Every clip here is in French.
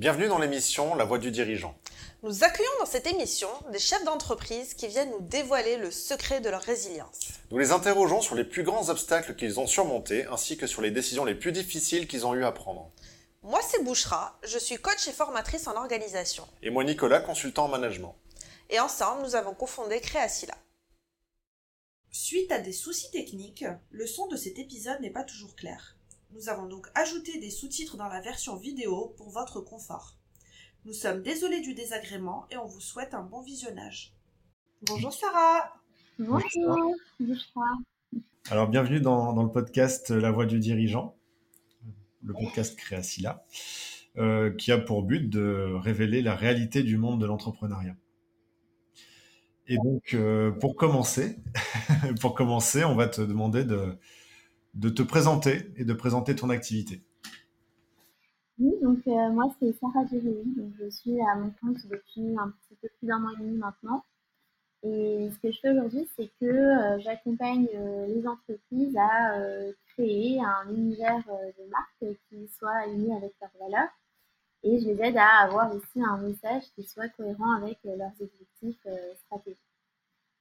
Bienvenue dans l'émission La Voix du dirigeant. Nous accueillons dans cette émission des chefs d'entreprise qui viennent nous dévoiler le secret de leur résilience. Nous les interrogeons sur les plus grands obstacles qu'ils ont surmontés ainsi que sur les décisions les plus difficiles qu'ils ont eu à prendre. Moi, c'est Bouchra, je suis coach et formatrice en organisation. Et moi, Nicolas, consultant en management. Et ensemble, nous avons cofondé Créacila. Suite à des soucis techniques, le son de cet épisode n'est pas toujours clair. Nous avons donc ajouté des sous-titres dans la version vidéo pour votre confort. Nous sommes désolés du désagrément et on vous souhaite un bon visionnage. Bonjour Sarah Bonjour, bonjour. Alors bienvenue dans, dans, le podcast La Voix du dirigeant, le podcast Créacila, euh, qui a pour but de révéler la réalité du monde de l'entrepreneuriat. Et donc, euh, pour commencer, pour commencer, on va te demander de, de te présenter et de présenter ton activité. Oui, donc euh, moi c'est Sarah Jérémy, je suis à mon compte depuis un petit peu plus d'un an et demi maintenant. Et ce que je fais aujourd'hui, c'est que euh, j'accompagne euh, les entreprises à créer un univers de marque qui soit aligné avec leurs valeurs. Et je les aide à avoir aussi un message qui soit cohérent avec leurs objectifs stratégiques.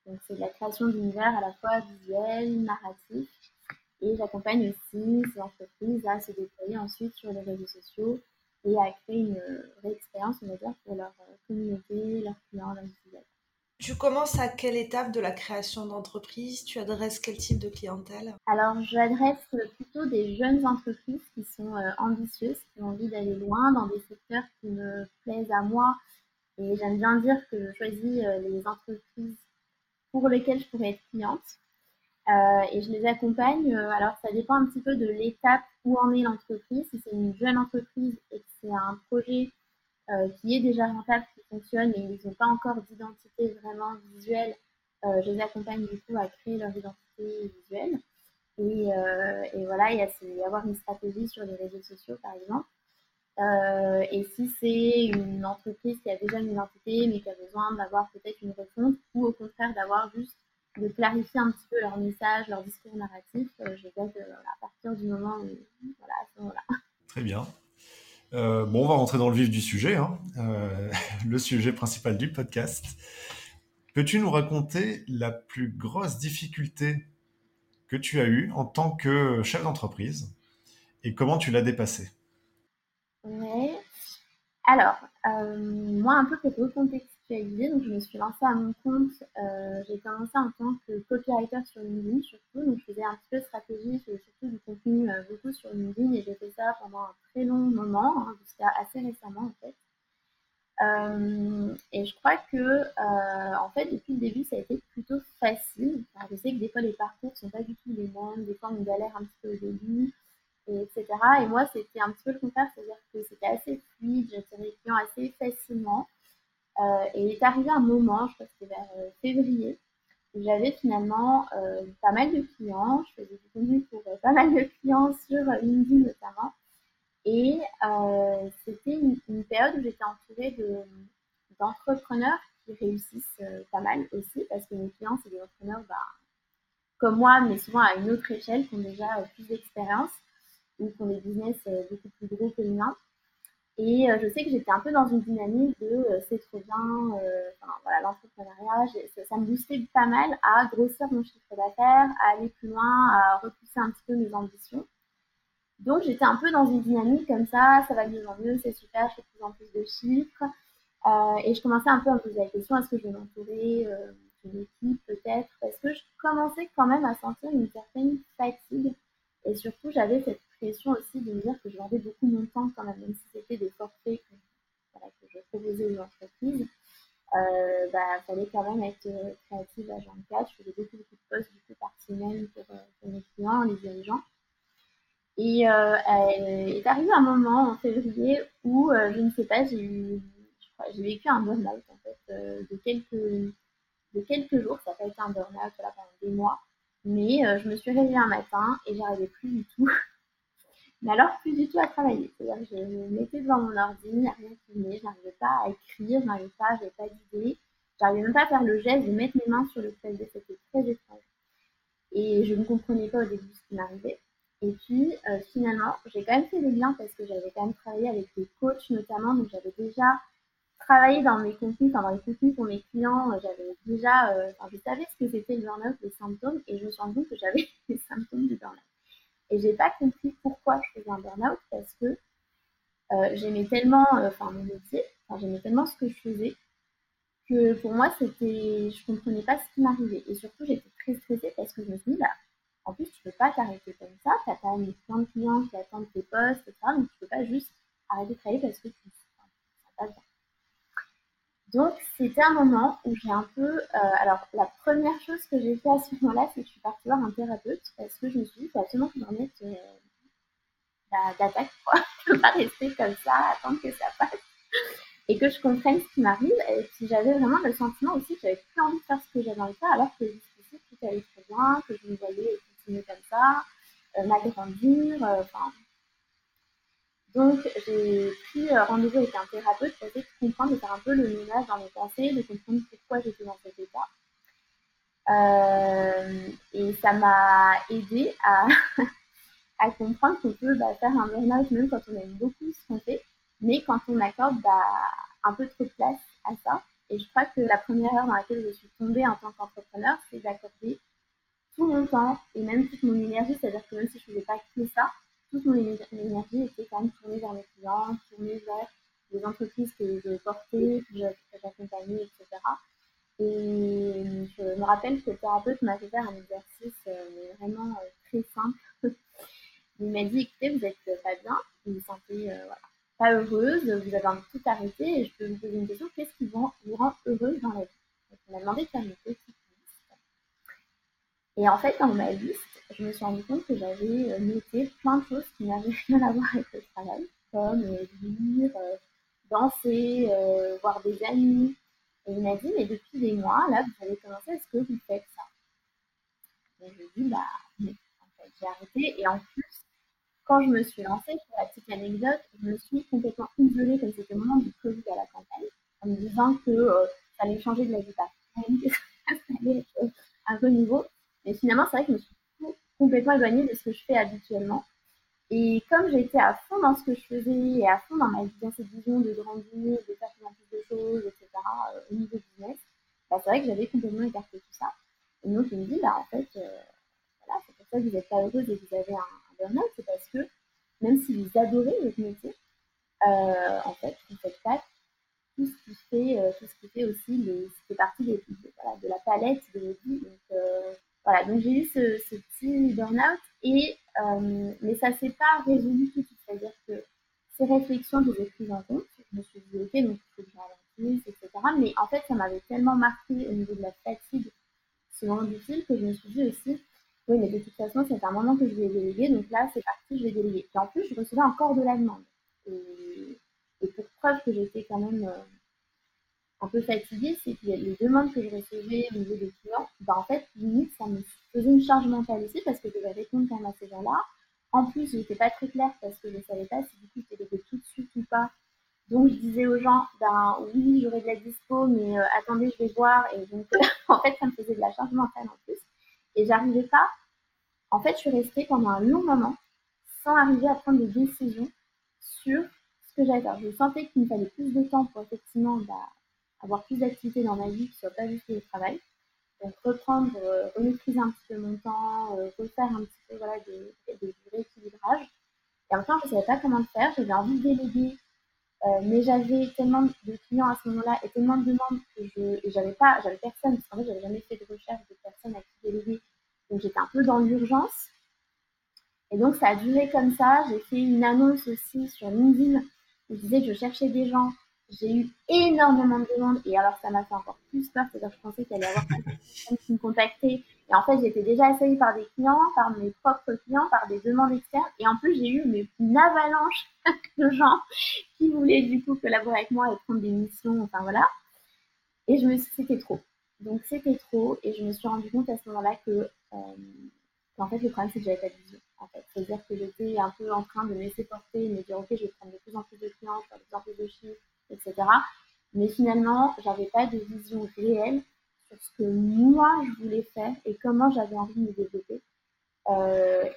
Donc c'est la création d'univers à la fois visuel, narratif et j'accompagne aussi ces entreprises à se déployer ensuite sur les réseaux sociaux et à créer une vraie expérience, on va dire, pour leur euh, communauté, leurs clients, leurs utilisateurs. Tu commences à quelle étape de la création d'entreprise? Tu adresses quel type de clientèle? Alors, j'adresse plutôt des jeunes entreprises qui sont euh, ambitieuses, qui ont envie d'aller loin dans des secteurs qui me plaisent à moi. Et j'aime bien dire que je choisis euh, les entreprises pour lesquelles je pourrais être cliente. Euh, et je les accompagne. Euh, alors, ça dépend un petit peu de l'étape où en est l'entreprise. Si c'est une jeune entreprise et que c'est un projet euh, qui est déjà rentable, qui fonctionne, et ils n'ont pas encore d'identité vraiment visuelle, je les accompagne du coup à créer leur identité visuelle. Et, et voilà, il y a avoir une stratégie sur les réseaux sociaux, par exemple. et si c'est une entreprise qui a déjà une identité, mais qui a besoin d'avoir peut-être une refonte, ou au contraire d'avoir juste de clarifier un petit peu leur message, leur discours narratif. Euh, je vais euh, à partir du moment où, voilà, à ce moment-là. Très bien. Euh, bon, on va rentrer dans le vif du sujet, hein. le sujet principal du podcast. Peux-tu nous raconter la plus grosse difficulté que tu as eue en tant que chef d'entreprise et comment tu l'as dépassée? Oui. Alors, moi, un peu pour recontextualiser, me suis lancée à mon compte. Euh, j'ai commencé en tant que copywriter sur LinkedIn surtout, donc je faisais un petit peu de stratégie, surtout du contenu euh, beaucoup sur LinkedIn et j'ai fait ça pendant un très long moment, hein, jusqu'à assez récemment en fait. Euh, et je crois que en fait depuis le début ça a été plutôt facile. je sais que des fois les parcours sont pas du tout les mêmes, des fois on galère un petit peu au début, et etc. Et moi c'était un petit peu le contraire, c'est-à-dire que c'était assez fluide, j'attirais les clients assez facilement. Euh, et il est arrivé un moment, je crois que c'était vers euh, février, où j'avais finalement euh, pas mal de clients. Je faisais du contenu pour pas mal de clients sur LinkedIn notamment. Et c'était une, période où j'étais entourée d'entrepreneurs qui réussissent pas mal aussi, parce que mes clients, c'est des entrepreneurs bah, comme moi, mais souvent à une autre échelle, qui ont déjà plus d'expérience ou qui ont des business beaucoup plus gros que le mien. Et euh, je sais que j'étais un peu dans une dynamique de euh, c'est trop bien, euh, voilà, l'entrepreneuriat, ça, me boostait pas mal à grossir mon chiffre d'affaires, à aller plus loin, à repousser un petit peu mes ambitions. Donc j'étais un peu dans une dynamique comme ça, ça va de mieux en mieux, c'est super, je fais de plus en plus de chiffres. et je commençais un peu à me poser la question, est-ce que je vais m'entourer d'une équipe peut-être? Parce que je commençais quand même à sentir une certaine fatigue. Et surtout, j'avais cette aussi de me dire que je vendais beaucoup mon temps quand même, même si c'était des forfaits que, je proposais aux entreprises. Euh, bah, fallait quand même être euh, créative à 24. Je faisais beaucoup, de postes du coup, par semaine pour, euh, pour, mes clients, les dirigeants. Et euh, est arrivé un moment en février où, je ne sais pas, j'ai eu, j'ai vécu un burn-out en fait, de, quelques, de quelques jours. Ça n'a pas été un burn-out pendant des mois. Mais je me suis réveillée un matin et j'arrivais plus du tout mais alors, plus du tout à travailler. C'est-à-dire que je me mettais devant mon ordi, il n'y a rien je n'arrivais pas à écrire, je n'arrivais pas, je n'avais pas d'idée. J'arrivais même pas à faire le geste de mettre mes mains sur le clavier, c'était très étrange. Et je ne comprenais pas au début ce qui m'arrivait. Et puis finalement, j'ai quand même fait des liens parce que j'avais quand même travaillé avec des coachs notamment, donc j'avais déjà travaillé dans mes contenus, enfin dans les contenus pour mes clients, j'avais déjà, enfin je savais ce que c'était le burn-out, les symptômes, et je me suis rendu compte que j'avais les symptômes du burn-out. Et j'ai pas compris pourquoi je faisais un burn-out parce que euh, j'aimais tellement, euh, enfin mon métier, enfin, j'aimais tellement ce que je faisais que pour moi c'était, je comprenais pas ce qui m'arrivait. Et surtout j'étais très stressée parce que je me suis dit, bah, en plus tu peux pas t'arrêter comme ça, tu as quand même plein de clients qui attendent tes postes, etc. Donc tu peux pas juste arrêter de travailler parce que tu ne pas bien. Donc, c'était un moment où j'ai un peu. Euh, alors, la première chose que j'ai fait à ce moment-là, c'est que je suis partie voir un thérapeute parce que je me suis dit, faut absolument que je remette euh, d'attaque, quoi. Je ne peux pas rester comme ça, attendre que ça passe et que je comprenne ce qui m'arrive. Et puis, j'avais vraiment le sentiment aussi que j'avais plus envie de faire ce que j'avais envie de faire alors que jusqu'ici, tout allait très bien, que je me voyais continuer comme ça, euh, m'agrandir, euh, enfin. Donc, j'ai pris euh, rendez-vous avec un thérapeute pour essayer de comprendre, de faire un peu le ménage dans mes pensées, de comprendre pourquoi j'étais dans cet état. Euh, et ça m'a aidé à, comprendre qu'on peut bah, faire un burn-out même quand on aime beaucoup ce qu'on fait, mais quand on accorde bah, un peu trop de place à ça. Et je crois que la première heure dans laquelle je suis tombée en tant qu'entrepreneur, c'est d'accorder tout mon temps et même toute mon énergie, c'est-à-dire que même si je ne faisais pas que ça, toute mon énergie était quand même tournée vers mes clients, tournée vers les entreprises que je portais, que j'accompagnais, etc. Et je me rappelle que le thérapeute m'a fait faire un exercice euh, vraiment euh, très simple. Il m'a dit, écoutez, vous n'êtes pas bien, vous vous sentez euh, pas heureuse, vous avez envie de tout arrêter et je peux vous poser une question, qu'est-ce qui vous rend, heureuse dans la vie? Donc, Il m'a demandé de faire une petite. Et en fait, dans ma liste, je me suis rendu compte que j'avais euh, noté plein de choses qui n'avaient rien à voir avec le travail, comme euh, lire, euh, danser, voir des amis. Et il m'a dit, mais depuis des mois, là, vous avez commencé, est-ce que vous faites ça? Et je lui dit, bah, non. En fait, j'ai arrêté. Et en plus, quand je me suis lancée, pour la petite anecdote, je me suis complètement isolée, comme c'était le moment du Covid à la campagne, en me disant que ça allait changer de la vie ça allait être un renouveau. Mais finalement, c'est vrai que je me suis complètement éloignée de ce que je fais habituellement. Et comme j'étais à fond dans ce que je faisais et à fond dans ma dans cette vision de grandir, de faire plus de choses, etc., euh, au niveau business, bah, c'est vrai que j'avais complètement écarté tout ça. Et donc, je me dis, bah, en fait, euh, voilà, c'est pour ça que vous n'êtes pas heureuse et que vous avez un, un burn-out, c'est parce que même si vous adorez votre métier, euh, en fait, vous faites pas tout ce qui fait, tout ce qui fait aussi, les, ce partie des, de, voilà, de la palette de votre vie. Donc, voilà, donc j'ai eu ce, petit burn-out, et, euh, mais ça ne s'est pas résolu tout de suite. C'est-à-dire que ces réflexions, je les prises en compte. Je me suis dit, ok, donc il faut que je ralentisse, etc. Mais en fait, ça m'avait tellement marqué au niveau de la fatigue, ce moment difficile, que je me suis dit aussi, oui, mais de toute façon, c'est un moment que je vais déléguer, donc là, c'est parti, je vais déléguer. Et en plus, je recevais encore de la demande. Et, et pour preuve que j'étais quand même euh, un peu fatiguée, c'est que les demandes que je recevais au niveau des clients, bah en fait, limite, ça me faisait une charge mentale aussi parce que je devais répondre quand même à ces gens-là. En plus, je n'étais pas très claire parce que je ne savais pas si du coup c'était tout de suite ou pas. Donc, je disais aux gens, ben oui, j'aurais de la dispo, mais euh, attendez, je vais voir. Et donc, en fait, ça me faisait de la charge mentale en plus. Et j'arrivais pas. En fait, je suis restée pendant un long moment sans arriver à prendre des décisions sur ce que j'allais faire. Je sentais qu'il me fallait plus de temps pour effectivement bah, avoir plus d'activités dans ma vie qui ne soit pas juste le travail. Donc reprendre, euh, remaîtriser un petit peu mon temps, euh, refaire un petit peu voilà, des, des, rééquilibrages. Et enfin, je ne savais pas comment le faire. J'avais envie de déléguer, euh, mais j'avais tellement de clients à ce moment-là et tellement de demandes que je j'avais pas, j'avais personne, parce qu'en fait, j'avais jamais fait de recherche de personnes à qui déléguer. Donc j'étais un peu dans l'urgence. Et donc ça a duré comme ça. J'ai fait une annonce aussi sur LinkedIn où je disais que je cherchais des gens j'ai eu énormément de demandes et alors ça m'a fait encore plus peur, c'est-à-dire que je pensais qu'il allait y avoir des personnes qui me contactaient et en fait j'étais déjà essayée par des clients, par mes propres clients, par des demandes externes et en plus j'ai eu une avalanche de gens qui voulaient du coup collaborer avec moi et prendre des missions, enfin voilà. Et je me suis c'était trop. Donc c'était trop et je me suis rendu compte à ce moment-là que euh, en fait le problème c'est que j'avais pas de vision. En fait. C'est-à-dire que j'étais un peu en train de me laisser porter, de me dire ok je vais prendre de plus en plus de clients, de plus en plus de chiffres etc. Mais finalement, j'avais pas de vision réelle sur ce que moi je voulais faire et comment j'avais envie de me développer.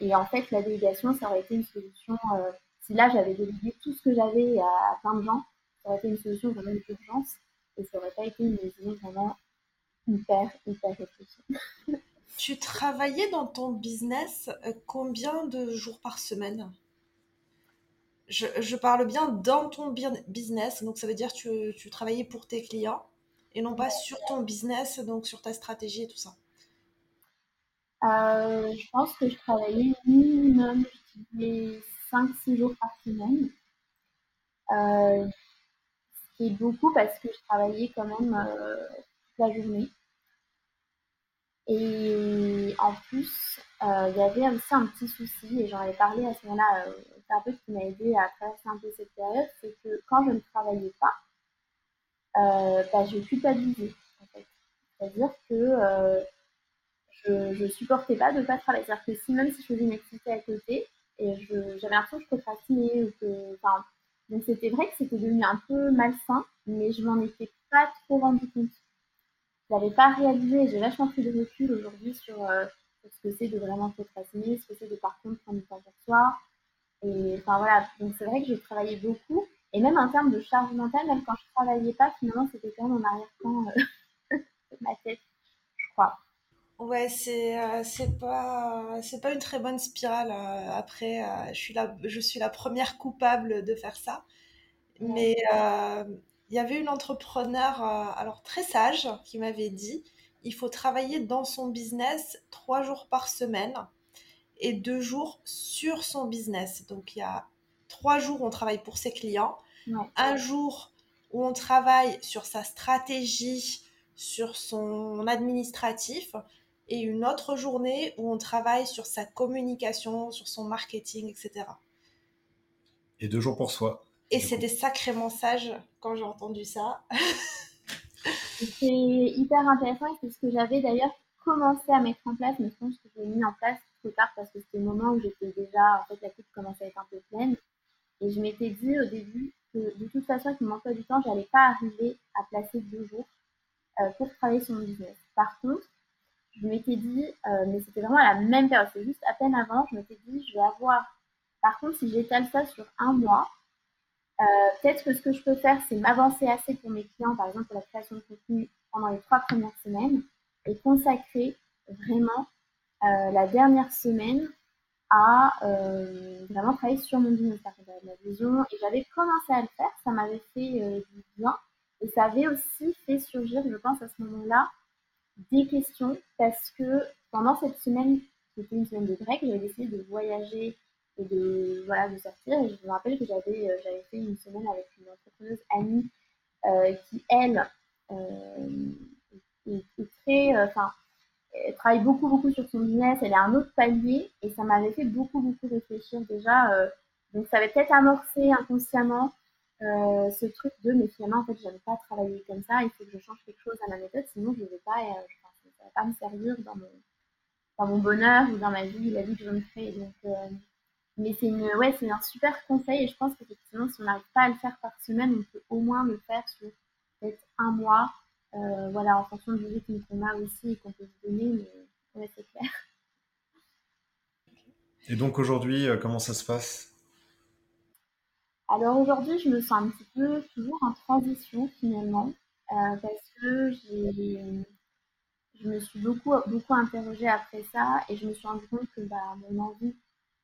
et en fait, la délégation, ça aurait été une solution. si là, j'avais délégué tout ce que j'avais à, plein de gens, ça aurait été une solution vraiment d'urgence et ça aurait pas été une décision vraiment hyper, hyper réfléchie. tu travaillais dans ton business combien de jours par semaine? Je, parle bien dans ton business, donc ça veut dire que tu, tu travaillais pour tes clients et non pas sur ton business, donc sur ta stratégie et tout ça. Euh, je pense que je travaillais minimum 5-6 jours par semaine. Euh, ce qui est beaucoup parce que je travaillais quand même euh, la journée. Et en plus, euh, il y avait aussi un petit souci, et j'en avais parlé à ce moment-là, euh, c'est un qui m'a aidé à traverser un peu cette période, c'est que quand je ne travaillais pas, euh, bah, je culpabilisais. En fait. C'est-à-dire que je ne supportais pas de ne pas travailler. C'est-à-dire que si même si je faisais une activité à côté, et j'avais l'impression que je procrastinais, ou que, donc c'était vrai que c'était devenu un peu malsain, mais je m'en étais pas trop rendu compte. Je n'avais pas réalisé, j'ai vachement pris de recul aujourd'hui sur ce que c'est de vraiment procrastiner, ce que c'est de par contre prendre du temps pour soi. Et enfin voilà, donc c'est vrai que j'ai travaillé beaucoup. Et même en termes de charge mentale, même quand je travaillais pas, finalement, c'était quand même en arrière-plan euh, de ma tête, je crois. Ouais, c'est euh, c'est pas c'est pas une très bonne spirale. Euh, après, je suis la je suis la première coupable de faire ça. Mais il y avait une entrepreneur alors très sage qui m'avait dit il faut travailler dans son business trois jours par semaine et deux jours sur son business. Donc il y a trois jours où on travaille pour ses clients, un jour où on travaille sur sa stratégie, sur son administratif, et une autre journée où on travaille sur sa communication, sur son marketing, etc. Et deux jours pour soi. Et c'était sacrément sage quand j'ai entendu ça. C'est hyper intéressant et c'est ce que j'avais d'ailleurs commencé à mettre en place, mais je pense que j'ai mis en place trop tard parce que c'était le moment où j'étais déjà, en fait, la coupe commençait à être un peu pleine. Et je m'étais dit au début que de toute façon, avec mon emploi du temps, j'allais pas arriver à placer deux jours euh, pour travailler sur mon business. Par contre, je m'étais dit, euh, mais c'était vraiment à la même période, c'est juste à peine avant, je m'étais dit, je vais avoir. Par contre, si j'étale ça sur un mois, euh, peut-être que ce que je peux faire, c'est m'avancer assez pour mes clients, par exemple pour la création de contenu pendant les trois premières semaines, et consacrer vraiment euh, la dernière semaine à euh, vraiment travailler sur mon business. Et j'avais commencé à le faire, ça m'avait fait du bien. Et ça avait aussi fait surgir, je pense, à ce moment-là, des questions, parce que pendant cette semaine, c'était une semaine de break, j'avais décidé de voyager et de, voilà, de sortir. Je me rappelle que j'avais euh, j'avais fait une semaine avec une entrepreneuse amie euh, qui, elle, euh, est, très. Enfin, travaille beaucoup, beaucoup sur son business. Elle à un autre palier et ça m'avait fait beaucoup, beaucoup réfléchir déjà. donc, ça avait peut-être amorcé inconsciemment ce truc de mais finalement en fait j'aime pas travailler comme ça il faut que je change quelque chose à ma méthode sinon je ne vais pas je pense, pas me servir dans mon dans mon bonheur ou dans ma vie la vie que je me créer donc mais c'est une, ouais, c'est un super conseil et je pense qu'effectivement, si on n'arrive pas à le faire par semaine, on peut au moins le faire sur peut-être un mois, euh, voilà, en fonction du rythme qu'on a aussi et qu'on peut se donner, mais ouais, c'est clair. Et donc aujourd'hui, euh, comment ça se passe? Alors aujourd'hui, je me sens un petit peu toujours en transition finalement, euh, parce que j'ai, je me suis beaucoup, beaucoup interrogée après ça et je me suis rendu compte que bah, mon envie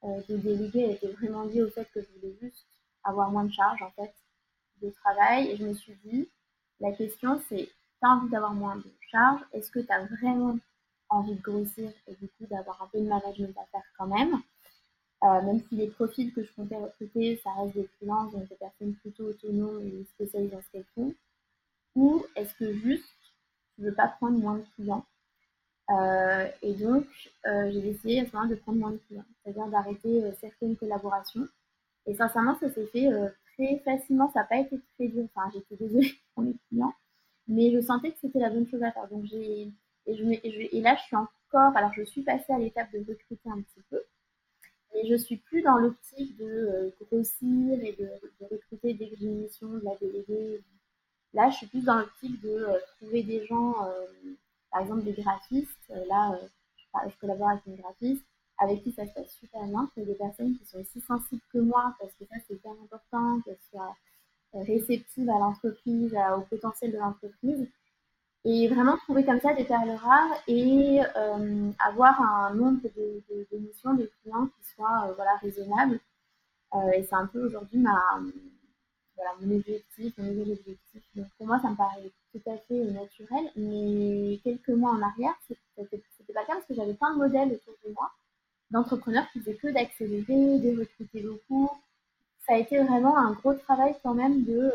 de déléguer était vraiment lié au fait que je voulais juste avoir moins de charges en fait de travail. Et je me suis dit, la question c'est, tu as envie d'avoir moins de charges, est-ce que tu as vraiment envie de grossir et du coup d'avoir un peu de management à faire quand même? Euh, même si les profils que je comptais recruter, ça reste des freelances, donc des personnes plutôt autonomes et spécialisées dans ce qu'elles font, ou est-ce que juste tu veux pas prendre moins de clients? Euh, et donc, euh, j'ai décidé à ce moment de prendre moins de clients, c'est-à-dire d'arrêter euh, certaines collaborations. Et sincèrement, ça s'est fait très facilement, ça n'a pas été très dur. Enfin, j'étais désolée pour mes clients, mais je sentais que c'était la bonne chose à faire. Donc, j'ai et, là, je suis encore, alors je suis passée à l'étape de recruter un petit peu, mais je suis plus dans l'optique de grossir et de, recruter dès que j'ai une mission, de la déléguer. Là, je suis plus dans l'optique de trouver des gens par exemple des graphistes. Euh, là, euh, je collabore avec une graphiste, avec qui ça se passe super bien, des personnes qui sont aussi sensibles que moi, parce que ça c'est hyper important, qu'elles soient réceptives à l'entreprise, au potentiel de l'entreprise. Et vraiment trouver comme ça des perles rares et euh, avoir un nombre de, de, missions, de clients qui soit euh, voilà, raisonnable. Euh, et c'est un peu aujourd'hui ma, voilà, mon objectif, mon nouvel objectif. Donc pour moi, ça me paraît tout à fait naturel. Mais quelques mois en arrière, c'était pas cas parce que j'avais plein de modèles autour de moi d'entrepreneurs qui faisaient que d'accélérer, de recruter beaucoup. Ça a été vraiment un gros travail quand même de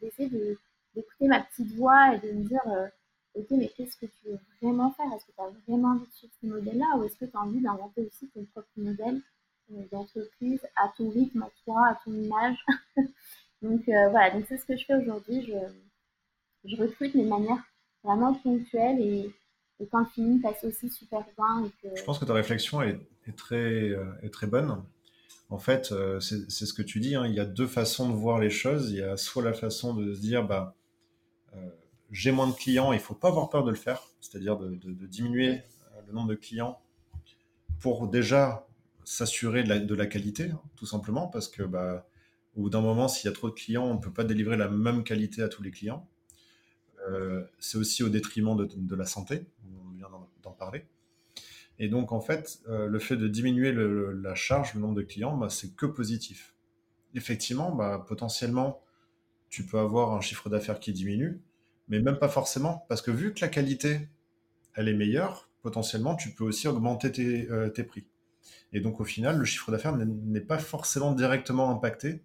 d'essayer de d'écouter ma petite voix et de me dire euh, ok mais qu'est-ce que tu veux vraiment faire? Est-ce que tu as vraiment envie de suivre ce modèle-là ou est-ce que tu as envie d'inventer aussi ton propre modèle euh, d'entreprise à ton rythme, à ton image? Donc euh, voilà, c'est ce que je fais aujourd'hui. Je recrute mais de manière vraiment ponctuelle et, et quand le passe aussi super bien. Je pense que ta réflexion est, est très, bonne. En fait, c'est ce que tu dis, hein. il y a deux façons de voir les choses. Il y a soit la façon de se dire, bah, euh, j'ai moins de clients, il faut pas avoir peur de le faire, c'est-à-dire de, diminuer euh, le nombre de clients pour déjà s'assurer de, la, qualité, hein, tout simplement, parce que bah, au bout d'un moment, s'il y a trop de clients, on ne peut pas délivrer la même qualité à tous les clients. Euh, c'est aussi au détriment de, la santé, on vient d'en parler. Et donc, en fait, le fait de diminuer la charge, le nombre de clients, bah, c'est que positif. Effectivement, bah, potentiellement, tu peux avoir un chiffre d'affaires qui diminue, mais même pas forcément, parce que vu que la qualité, elle est meilleure, potentiellement, tu peux aussi augmenter tes, euh, prix. Et donc, au final, le chiffre d'affaires n'est pas forcément directement impacté.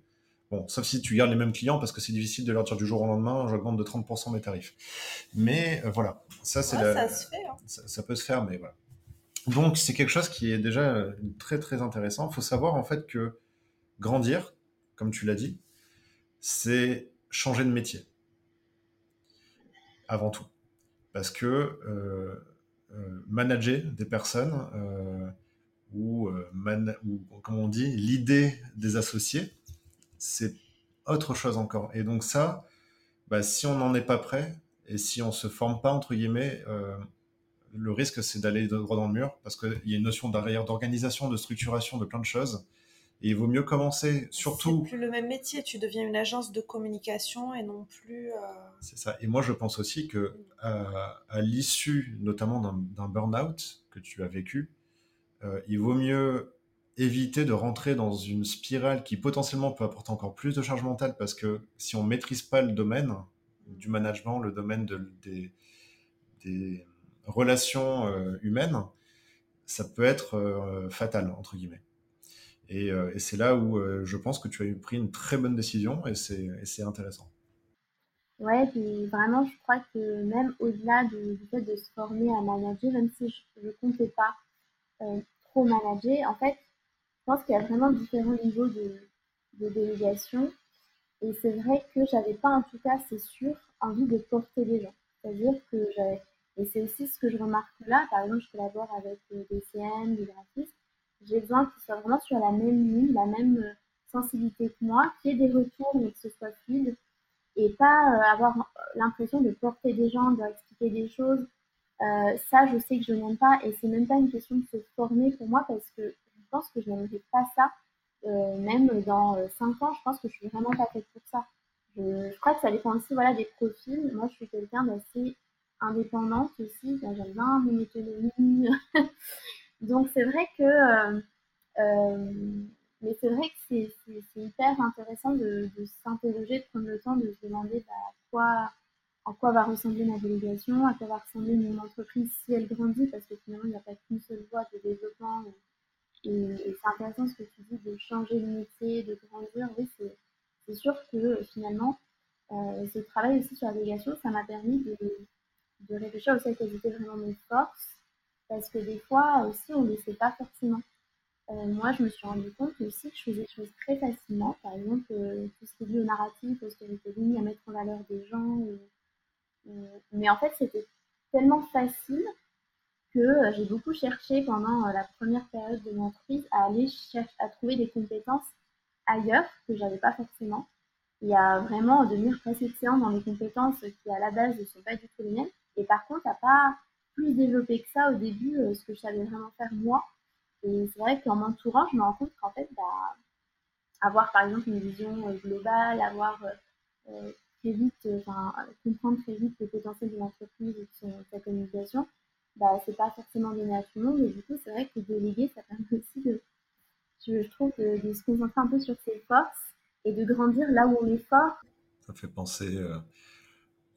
Bon, sauf si tu gardes les mêmes clients, parce que c'est difficile de leur dire du jour au lendemain, j'augmente de 30% mes tarifs. Mais euh, voilà, ça, c'est ça se fait. Hein. Ça, peut se faire, mais voilà. Donc, c'est quelque chose qui est déjà euh, très, très intéressant. Il faut savoir, en fait, que grandir, comme tu l'as dit, c'est changer de métier. Avant tout. Parce que euh, euh, manager des personnes euh, ou, comme on dit, l'idée des associés, c'est autre chose encore. Et donc ça, bah, si on n'en est pas prêt et si on se forme pas, entre guillemets, le risque, c'est d'aller droit dans le mur parce qu'il y a une notion derrière d'organisation, de structuration, de plein de choses et il vaut mieux commencer, surtout. C'est plus le même métier, tu deviens une agence de communication et non plus. Euh, C'est ça. Et moi, je pense aussi que à, l'issue, notamment d'un burn-out que tu as vécu, euh, il vaut mieux éviter de rentrer dans une spirale qui potentiellement peut apporter encore plus de charge mentale parce que si on maîtrise pas le domaine du management, le domaine de, des, relations euh, humaines, ça peut être fatal entre guillemets. Euh, et, c'est là où euh, je pense que tu as pris une très bonne décision et c'est intéressant. Ouais, puis vraiment, je crois que même au-delà du fait de se former à manager, même si je ne comptais pas euh, trop manager, en fait, je pense qu'il y a vraiment différents niveaux de, délégation. Et c'est vrai que j'avais pas, en tout cas, c'est sûr, envie de porter des gens. C'est-à-dire que j'avais, et c'est aussi ce que je remarque là, par exemple, je collabore avec des CM, des graphistes, j'ai besoin qu'ils soient vraiment sur la même ligne, la même euh, sensibilité que moi, qu'il y ait des retours, mais que ce soit fluide, et pas euh, avoir euh, l'impression de porter des gens, de leur expliquer des choses. ça, je sais que je n'aime pas, et c'est même pas une question de se former pour moi, parce que pense que je n'aimerais pas ça. même dans 5 ans, je pense que je suis vraiment pas faite pour ça. Je, crois que ça dépend aussi voilà, des profils. Moi, je suis quelqu'un d'assez indépendante aussi. J'aime bien mon autonomie. Donc c'est vrai que, euh, euh, mais c'est vrai que c'est hyper intéressant de, s'interroger, de prendre le temps de se demander bah, quoi, à quoi va ressembler ma délégation, à quoi va ressembler mon entreprise si elle grandit, parce que finalement il n'y a pas qu'une seule voie de développement. Et, c'est intéressant ce que tu dis de changer de métier, de grandir. Oui, c'est sûr que finalement, euh, ce travail aussi sur la délégation, ça m'a permis de, réfléchir aussi à quelles étaient vraiment mes forces parce que des fois aussi, on ne le sait pas forcément. Euh, moi, je me suis rendu compte aussi que je faisais des choses très facilement. Par exemple, euh, tout ce qui est lié au narratif, au storytelling, à mettre en valeur des gens. mais en fait, c'était tellement facile que euh, j'ai beaucoup cherché pendant la première période de mon entreprise à aller chercher, à trouver des compétences ailleurs que j'avais pas forcément. Il y a vraiment devenir presque excellent dans des compétences qui à la base ne sont pas du tout les mêmes. Et par contre, à pas plus développé que ça au début, euh, ce que je savais vraiment faire moi. Et c'est vrai qu'en m'entourant, je me rends compte qu'en fait, bah, avoir par exemple une vision euh, globale, avoir euh, très vite, enfin, comprendre très vite le potentiel de l'entreprise et de sa communication, bah, c'est pas forcément donné à tout le monde. Et du coup, c'est vrai que déléguer, ça permet aussi de, je, trouve, de, se concentrer un peu sur ses forces et de grandir là où on est fort. Ça fait penser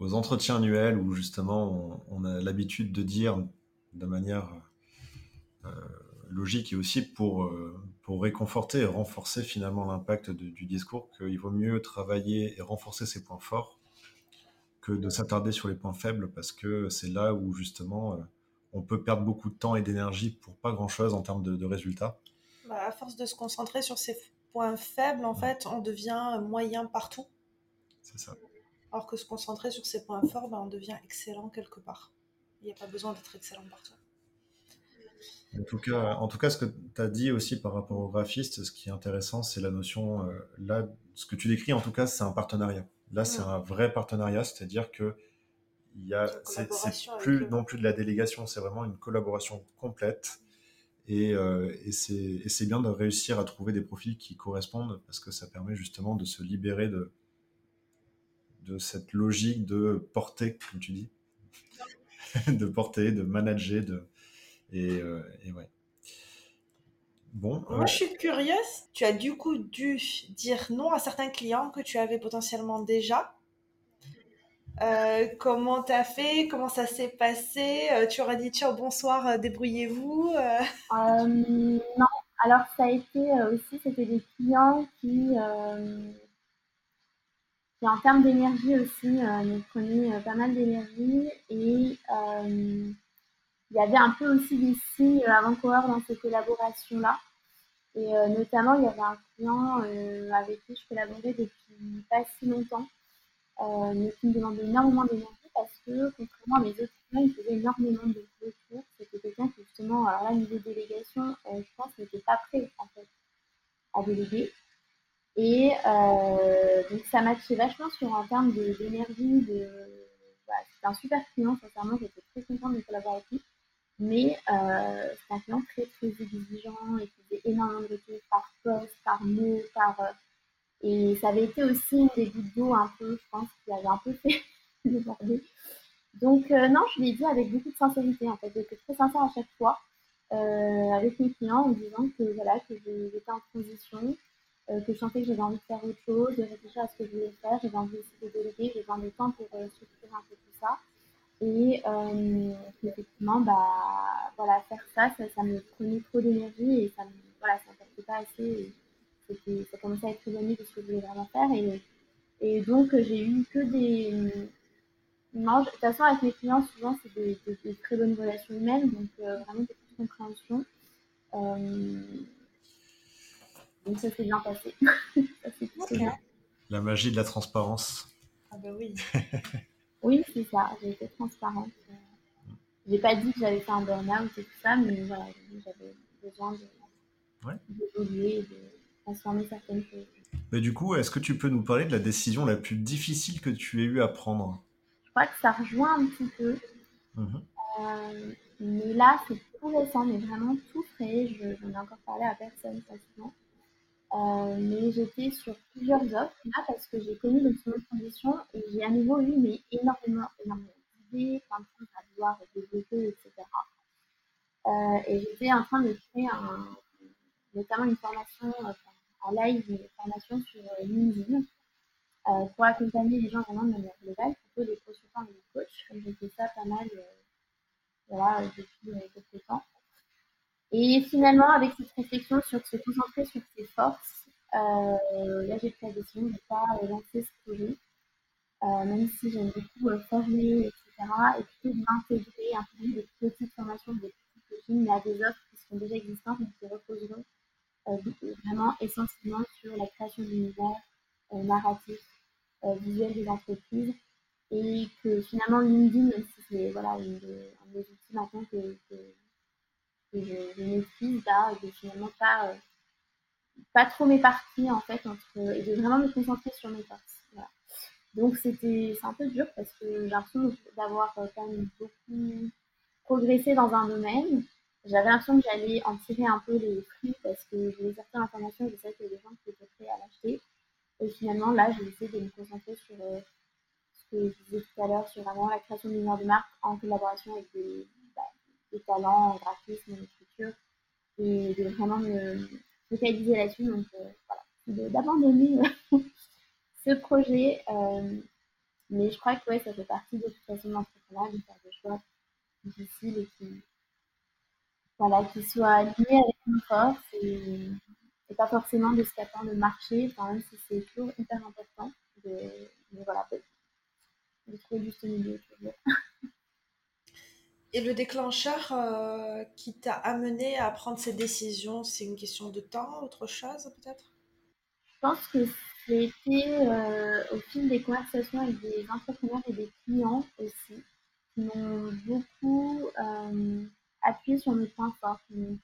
aux entretiens annuels où justement on, a l'habitude de dire de manière euh, logique et aussi pour, euh, pour réconforter et renforcer finalement l'impact du discours qu'il vaut mieux travailler et renforcer ses points forts que de s'attarder sur les points faibles parce que c'est là où justement euh, on peut perdre beaucoup de temps et d'énergie pour pas grand chose en termes de, résultats. Bah, à force de se concentrer sur ces points faibles, en fait, on devient moyen partout. C'est ça. Alors que se concentrer sur ses points forts, ben, on devient excellent quelque part. Il n'y a pas besoin d'être excellent partout. En tout, cas, en tout cas, ce que tu as dit aussi par rapport au graphiste, ce qui est intéressant, c'est la notion, euh, là, ce que tu décris, en tout cas, c'est un partenariat. Là, c'est un vrai partenariat, c'est-à-dire que il y a, c'est, plus non plus de la délégation, c'est vraiment une collaboration complète. Et, euh, et, c'est, bien de réussir à trouver des profils qui correspondent parce que ça permet justement de se libérer de, de cette logique de porter, comme tu dis, de porter, de manager, de et, euh, ouais. Bon. Moi, euh, je suis curieuse. Tu as du coup dû dire non à certains clients que tu avais potentiellement déjà. Euh, comment t'as fait? Comment ça s'est passé? Tu aurais dit tiens bonsoir, débrouillez-vous Non. Alors ça a été aussi c'était des clients qui en termes d'énergie aussi, euh, nous prenait euh, pas mal d'énergie et euh, il y avait un peu aussi des signes avant-coureurs dans ces collaborations-là. Et notamment, il y avait un client avec qui je collaborais depuis pas si longtemps, mais qui me demandait énormément d'énergie parce que, contrairement à mes autres clients, il faisait énormément de retours. C'était quelqu'un qui, justement, alors là, niveau délégation, je pense, n'était pas prêt, en fait, à déléguer. Et euh, donc ça matchait vachement sur un terme d'énergie. De, bah, c'était un super client, sincèrement, j'étais très contente de collaborer avec lui. Mais euh, c'est un client très très exigeant et qui faisait énormément de retours par poste, par mot, par. Et ça avait été aussi une des d'eau un peu, je pense, qui avait un peu fait déborder. Donc euh, non, je l'ai dit avec beaucoup de sincérité en fait. J'étais très sincère à chaque fois euh, avec mes clients en disant que voilà que j'étais en transition, euh, que je sentais que j'avais envie de faire autre chose, de réfléchir à ce que je voulais faire, j'avais envie aussi de déléguer, j'avais besoin de temps pour structurer un peu tout ça. Et effectivement, bah, voilà, faire ça, ça, me prenait trop d'énergie et ça me, voilà, ça me pas assez. Ça commençait à être éloigné de ce que je voulais vraiment faire. Et, et donc, j'ai eu que des. Non, de toute façon, avec mes clients, souvent, c'est des, des, très bonnes relations humaines, donc vraiment beaucoup de compréhension. Donc ça s'est bien passé. La magie de la transparence. Ah bah oui. oui, c'est ça, j'ai été transparente. J'ai pas dit que j'avais fait un burn-out et tout ça, mais voilà, j'avais besoin d'évoluer et de transformer certaines choses. Mais du coup, est-ce que tu peux nous parler de la décision la plus difficile que tu aies eu à prendre? Je crois que ça rejoint un petit peu. Mhm. Euh, mais là, c'est tout récent, mais vraiment tout frais. Je n'en ai encore parlé à personne facilement. Euh, mais j'étais sur plusieurs offres là parce que j'ai connu le de transition et j'ai à nouveau eu mais énormément, énormément d'idées, plein de choses à vouloir développer, etc. Euh, et j'étais en train de créer un, notamment une formation enfin, en live, une formation sur euh, LinkedIn euh, pour accompagner les gens vraiment de manière globale, plutôt les consultants et les coachs, j'ai fait ça pas mal euh, voilà, depuis quelques temps. Et finalement, avec cette réflexion sur se concentrer sur ses forces, là j'ai pris la décision de ne pas lancer ce projet, même si j'aime beaucoup euh, former, etc. Et plutôt de m'intégrer, intégrer des petites formations, des petits coachings, mais à des offres qui sont déjà existantes, mais qui reposeront vraiment essentiellement sur la création d'univers narratif, visuel des entreprises. Et que finalement, LinkedIn, même si c'est voilà, un des outils maintenant que que je, maîtrise, là, de finalement pas, euh, pas trop m'éparpiller en fait entre, et de vraiment me concentrer sur mes forces. Donc c'était c'est un peu dur parce que j'ai l'impression d'avoir euh, quand même beaucoup progressé dans un domaine. J'avais l'impression que j'allais en tirer un peu les fruits parce que j'avais certaines informations, je savais qu'il y avait des gens qui étaient prêts à l'acheter. Et finalement, là, j'ai essayé de me concentrer sur euh, ce que je disais tout à l'heure, sur vraiment la création d'une de marque en collaboration avec des, bah, talents en graphisme, en écriture, et de vraiment me focaliser là-dessus. Donc euh, voilà, d'abandonner ce projet. Euh, mais je crois que ouais, ça fait partie de toute façon de l'entrepreneuriat de faire des choix difficiles et qui, voilà, qui soient alignés avec nos forces et, pas forcément de ce qu'attend le marché, quand même si c'est toujours hyper important de, de voilà, de trouver juste milieu. Et le déclencheur euh, qui t'a amené à prendre ces décisions, c'est une question de temps, autre chose peut-être? Je pense que c'était euh, au fil des conversations avec des entrepreneurs et des clients aussi, qui m'ont beaucoup euh, appuyé sur mes points forts. Donc,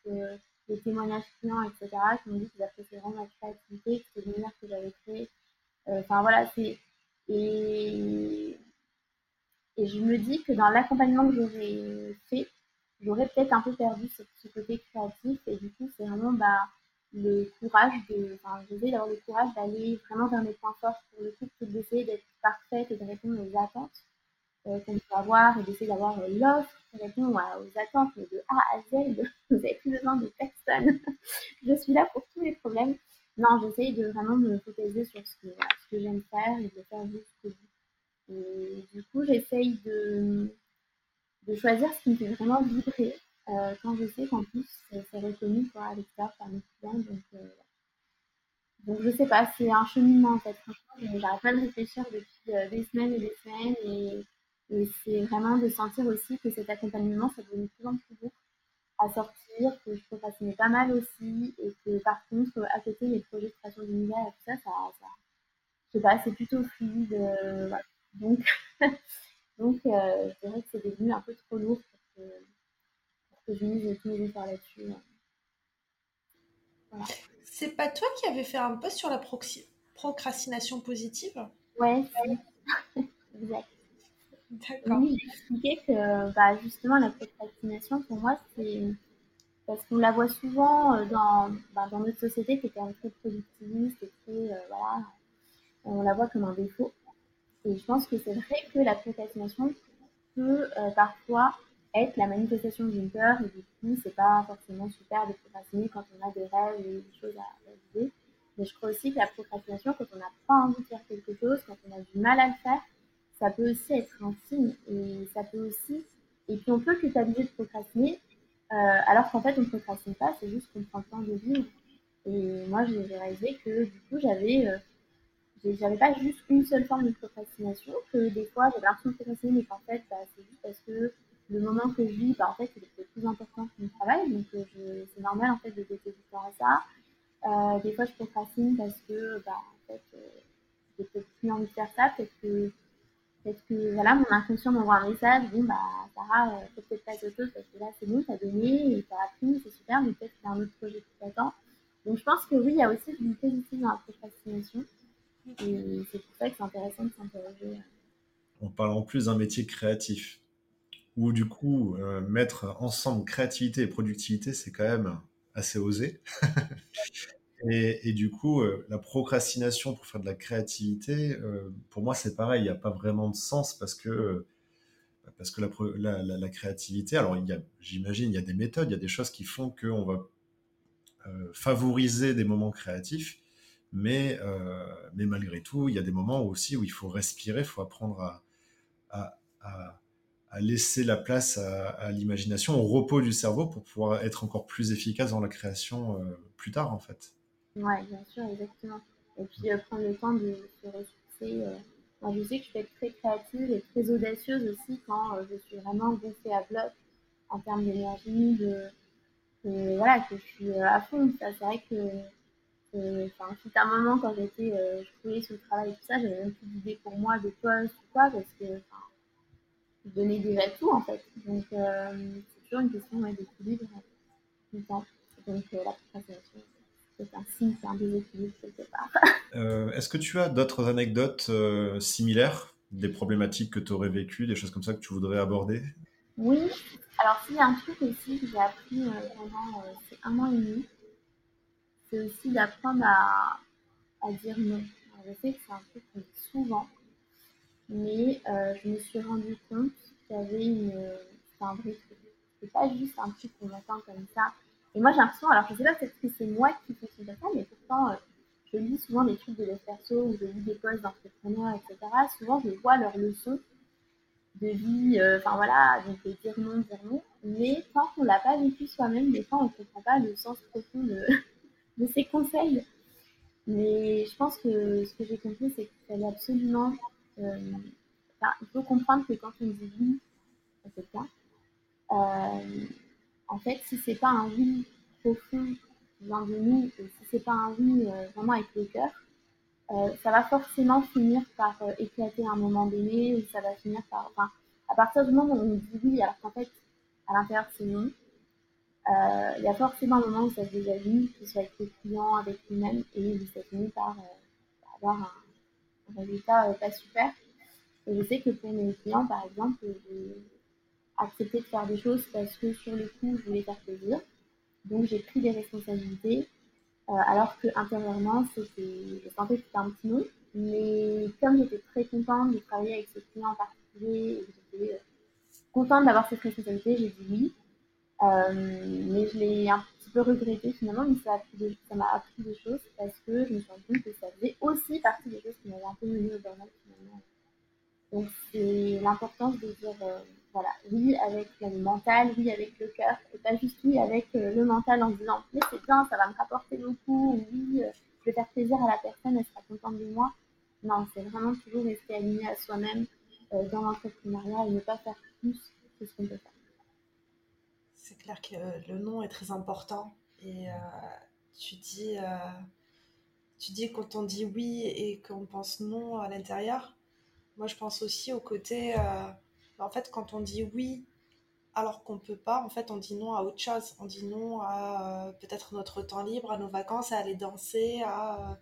les témoignages clients, etc., qui m'ont dit qu'ils appréciaient vraiment ma créativité, que c'était l'univers que j'avais créé. Enfin voilà, c'est. Et et je me dis que dans l'accompagnement que j'aurais fait, j'aurais peut-être un peu perdu ce, côté créatif. Et du coup, c'est vraiment bah, le courage de. Enfin, d'avoir le courage d'aller vraiment vers mes points forts pour le coup, plutôt d'essayer d'être parfaite et de répondre aux attentes euh, qu'on peut avoir et d'essayer d'avoir euh, l'offre qui répond aux attentes, de A à Z. Vous n'avez plus besoin de personne. je suis là pour tous les problèmes. Non, j'essaye de vraiment me focaliser sur ce que, j'aime faire et de faire jusqu'au bout. Et du coup, j'essaye de, de choisir ce qui me fait vraiment vibrer euh, quand je sais qu'en plus, c'est reconnu quoi, à l'extérieur par mes clients. Donc, euh, donc, je sais pas, c'est un cheminement en fait. Franchement, j'arrête pas de réfléchir depuis des semaines et des semaines. Et, et c'est vraiment de sentir aussi que cet accompagnement, ça devient de plus en plus beau à sortir, que je procrastinais pas mal aussi. Et que par contre, à côté, les projets de création d'univers et tout ça, ça, ça je sais pas, c'est plutôt fluide. Voilà. Donc, donc euh, je dirais que c'est devenu un peu trop lourd pour que, pour que je mise tous mes efforts là-dessus. Voilà. C'est pas toi qui avais fait un post sur la procrastination positive? Ouais, exact. D'accord. Oui, j'ai que bah, justement la procrastination, pour moi, c'est parce qu'on la voit souvent euh, dans, bah, dans notre société qui est quand même très productiviste et très, euh, voilà, on la voit comme un défaut. Et je pense que c'est vrai que la procrastination peut euh, parfois être la manifestation d'une peur et du coup c'est pas forcément super de procrastiner quand on a des rêves et des choses à réaliser. Mais je crois aussi que la procrastination, quand on n'a pas envie de faire quelque chose, quand on a du mal à le faire, ça peut aussi être un signe et ça peut aussi. Et puis on peut culpabiliser de procrastiner euh, alors qu'en fait on ne procrastine pas, c'est juste qu'on prend le temps de vivre. Et moi j'ai réalisé que du coup j'avais euh, j'avais pas juste une seule forme de procrastination, que des fois j'avais l'impression de procrastiner, mais qu'en fait, bah, c'est juste parce que le moment que je vis, bah, en fait, c'est plus important que mon travail, donc euh, c'est normal en fait de dédier du temps à ça. Euh, des fois, je procrastine parce que, bah, en fait, euh, j'ai peut-être plus envie de faire ça, peut-être que, peut que, voilà, mon inconscient m'envoie un message, bon, bah, Sarah, euh, peut-être pas autre chose parce que là, c'est bon, t'as donné, t'as appris, c'est super, mais peut-être qu'il y a un autre projet qui t'attend. Donc, je pense que oui, il y a aussi une positive dans la procrastination. Et c'est pour ça que c'est intéressant de s'interroger. On parle en plus d'un métier créatif, où du coup, euh, mettre ensemble créativité et productivité, c'est quand même assez osé. et, du coup, euh, la procrastination pour faire de la créativité, euh, pour moi, c'est pareil, il n'y a pas vraiment de sens parce que, parce que la, créativité, alors j'imagine, il y a des méthodes, il y a des choses qui font qu'on va favoriser des moments créatifs mais, euh, mais malgré tout, il y a des moments aussi où il faut respirer, il faut apprendre à, laisser la place à, l'imagination, au repos du cerveau pour pouvoir être encore plus efficace dans la création euh, plus tard, en fait. Oui, bien sûr, exactement. Et puis euh, prendre le temps de se ressourcer. Moi, je sais que je peux être très créative et très audacieuse aussi quand je suis vraiment gonflée à bloc en termes d'énergie, de, voilà, que je suis à fond. C'est vrai que Enfin, c'était un moment quand j'étais, euh, je sur le travail tout ça, j'avais même plus d'idées pour moi de poste ou quoi, parce que je donnais déjà tout en fait. Donc euh, c'est toujours une question d'équilibre tout le temps. Donc euh, la procrastination, c'est un signe, c'est un déséquilibre quelque part. Est-ce que tu as d'autres anecdotes similaires, des problématiques que tu aurais vécues, des choses comme ça que tu voudrais aborder? Oui, alors s'il y a un truc aussi que j'ai appris euh, pendant euh, un an et demi, c'est aussi d'apprendre à, à dire non. Alors, je sais que c'est un truc qu'on dit souvent, mais euh, je me suis rendu compte qu'il y avait une, c'est un vrai truc. C'est pas juste un truc qu'on entend comme ça. Et moi j'ai l'impression, alors je sais pas peut-être que c'est moi qui fais comme ça, mais pourtant euh, je lis souvent des trucs de dev perso ou je lis des posts d'entrepreneurs, etc. Souvent je vois leurs leçons de vie, euh, enfin voilà, donc euh, dire non, dire non. Mais tant qu'on l'a pas vécu soi-même, des fois on comprend pas le sens profond de, de ces conseils. Mais je pense que ce que j'ai compris, c'est qu'il fallait absolument. euh, il faut comprendre que quand on dit oui à quelqu'un, euh, en fait, si c'est pas un oui profond venant de nous, et si c'est pas un oui euh, vraiment avec le cœur, euh, ça va forcément finir par euh, éclater à un moment donné, ou ça va finir par. Enfin, à partir du moment où on dit oui, alors qu'en fait, à l'intérieur, c'est non, il y a forcément un moment où ça se désalue, que ce soit avec le client, avec lui-même, et ça finit par avoir un, un résultat pas super. Et je sais que pour mes clients, par exemple, j'ai accepté de faire des choses parce que sur le coup, je voulais faire plaisir. Donc j'ai pris des responsabilités, euh, alors que intérieurement, c'était, je sentais que c'était un petit non. Mais comme j'étais très contente de travailler avec ce client en particulier, et que j'étais euh, contente d'avoir cette responsabilité, j'ai dit oui. Euh, mais je l'ai un petit peu regretté finalement, mais ça m'a appris des choses parce que je me suis rendu compte que ça faisait aussi partie des choses qui m'avaient un peu mené au burn-out finalement. Donc c'est l'importance de dire voilà, oui avec le mental, oui avec le cœur, et pas juste oui avec euh, le mental en disant mais c'est bien, ça va me rapporter beaucoup, ou oui, euh, je vais faire plaisir à la personne, elle sera contente de moi. Non, c'est vraiment toujours rester aligné à soi-même euh, dans l'entrepreneuriat et ne pas faire plus que ce qu'on peut faire. C'est clair que le nom est très important. Et tu dis, tu dis quand on dit oui et qu'on pense non à l'intérieur. Moi, je pense aussi au côté, en fait, quand on dit oui alors qu'on peut pas, en fait, on dit non à autre chose. On dit non à euh, peut-être notre temps libre, à nos vacances, à aller danser, à,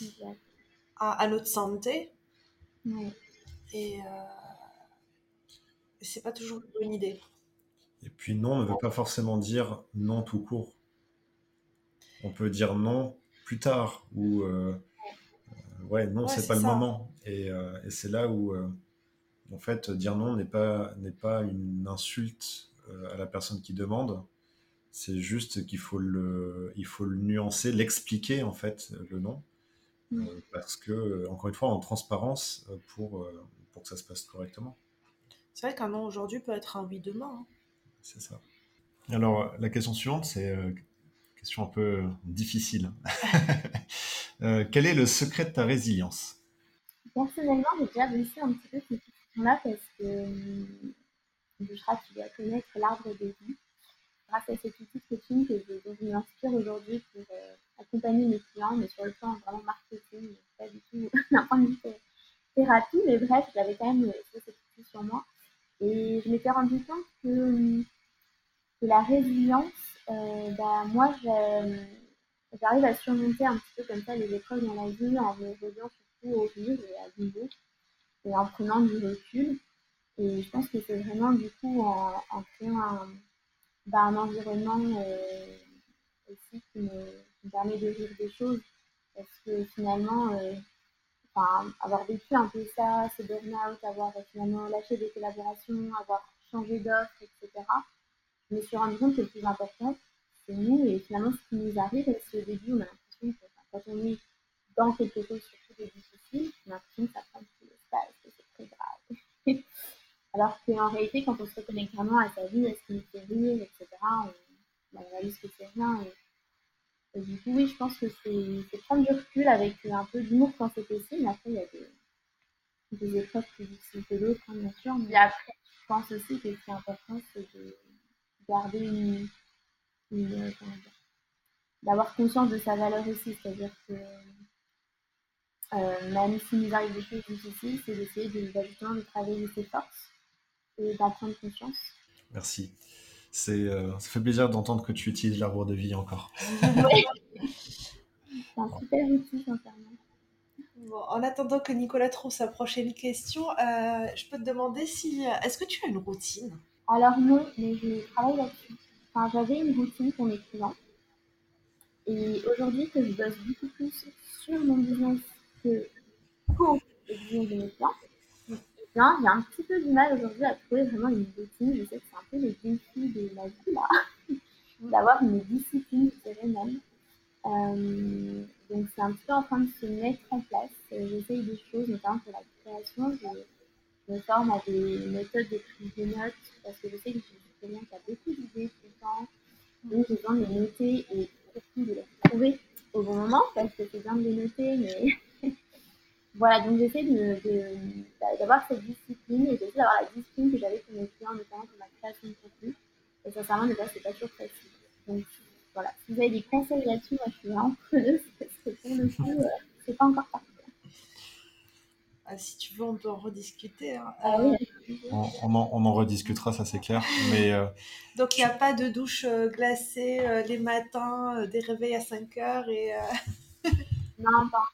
euh, à, à notre santé. Ouais. Et euh, c'est pas toujours une bonne idée. Et puis non ne veut pas forcément dire non tout court. On peut dire non plus tard ou euh, ouais non Ouais, c'est pas le moment et, euh, et c'est là où euh, en fait dire non n'est pas n'est pas une insulte euh, à la personne qui demande. C'est juste qu'il faut le il faut le nuancer, l'expliquer en fait le non Mm. euh, parce que encore une fois en transparence euh, pour pour que ça se passe correctement. C'est vrai qu'un non aujourd'hui peut être un oui demain. hein. C'est ça. Alors, la question suivante, c'est euh, une question un peu difficile. Euh, quel est le secret de ta résilience? Personnellement, j'ai déjà bossé un petit peu question-là parce que Bouchra, tu dois connaître l'arbre de vie. Grâce à cet outil coaching que je, dont je m'inspire aujourd'hui pour euh, accompagner mes clients, mais sur le plan vraiment marketing, pas du tout d'un point de vue thé- thérapie, mais bref, j'avais quand même euh, cet outil sur moi. Et je m'étais rendu compte que, que la résilience, euh, bah, moi, j'arrive à surmonter un petit peu comme ça les épreuves dans la vie en me surtout au rire et à l'humour et en prenant du recul. Et je pense que c'est vraiment du coup en, créant un, bah, un environnement euh, aussi qui me, permet de rire des choses. Parce que finalement, euh, enfin, avoir vécu un peu ça, ce burn-out, avoir finalement lâché des collaborations, avoir changé d'offre, etc., je me suis rendu compte que le plus important, c'est nous et finalement ce qui nous arrive. Et c'est au début, on a l'impression que quand on est dans quelque chose surtout de difficile, on a l'impression que ça prend tout Alors qu'en réalité, quand on se reconnecte vraiment à sa vie, à ce qui nous fait rire, etc., on, bah, on réalise que c'est rien. Et, et du coup, oui, je pense que c'est prendre du recul avec un peu d'humour quand c'est possible. Mais après, il y a des, des épreuves plus difficiles que d'autres, hein, bien sûr. Mais après, je pense aussi que ce qui est important, c'est de garder une, une comment dire, d'avoir conscience de sa valeur aussi, c'est-à-dire que même s'il nous arrive des choses difficiles, c'est d'essayer de, bah, justement de travailler ses forces et d'en prendre conscience. Merci. C'est, euh, ça fait plaisir d'entendre que tu utilises l'arbre de vie encore. C'est un super outil, sincèrement. Bon, en attendant que Nicolas trouve sa prochaine question, euh, je peux te demander si. Est-ce que tu as une routine? Alors non, mais je travaille là-dessus. Enfin, j'avais une routine pour mes clients. Et aujourd'hui que je bosse beaucoup plus sur mon business que de j'ai un petit peu du mal aujourd'hui à trouver vraiment une routine. Je sais que c'est un peu le défi de ma vie là, d'avoir une discipline, je dirais même. Euh, donc c'est un petit peu en train de se mettre en place. Euh, j'essaye des choses, notamment pour la création. Je me forme à des méthodes de prise de notes parce que je sais que je suis qui a beaucoup d'idées tout le temps. Donc j'ai besoin de les noter et surtout de les trouver au bon moment parce que c'est bien de les noter, mais voilà, donc j'essaie d'avoir de, d'avoir cette discipline et j'essaie d'avoir la discipline que j'avais pour mes clients, notamment pour ma création de contenu. Et sincèrement, déjà, c'est pas toujours facile. Donc voilà, si vous avez des conseils là-dessus, moi je suis vraiment preneuse parce que pour le coup, euh, c'est pas encore parti. Ah, si tu veux, on peut en rediscuter. Hein. Ah oui. On, on, en, on, en, rediscutera, ça c'est clair. Mais, euh, Donc il n'y a pas de douche euh, glacée euh, les matins, euh, des réveils à 5 heures et. non, pas.